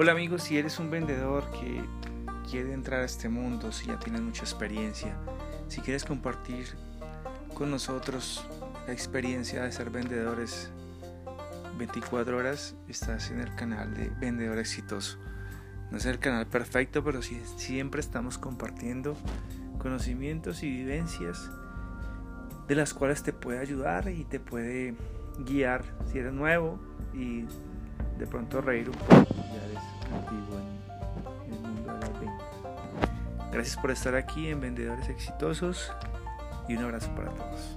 Hola amigos, si eres un vendedor que quiere entrar a este mundo, si ya tienes mucha experiencia, si quieres compartir con nosotros la experiencia de ser vendedores 24 horas, estás en el canal de Vendedor Exitoso. No es el canal perfecto, pero sí, siempre estamos compartiendo conocimientos y vivencias de las cuales te puede ayudar y te puede guiar si eres nuevo y de pronto reír un poco ya eres antiguo en el mundo de las ventas. Gracias por estar aquí en Vendedores Exitosos y un abrazo para todos.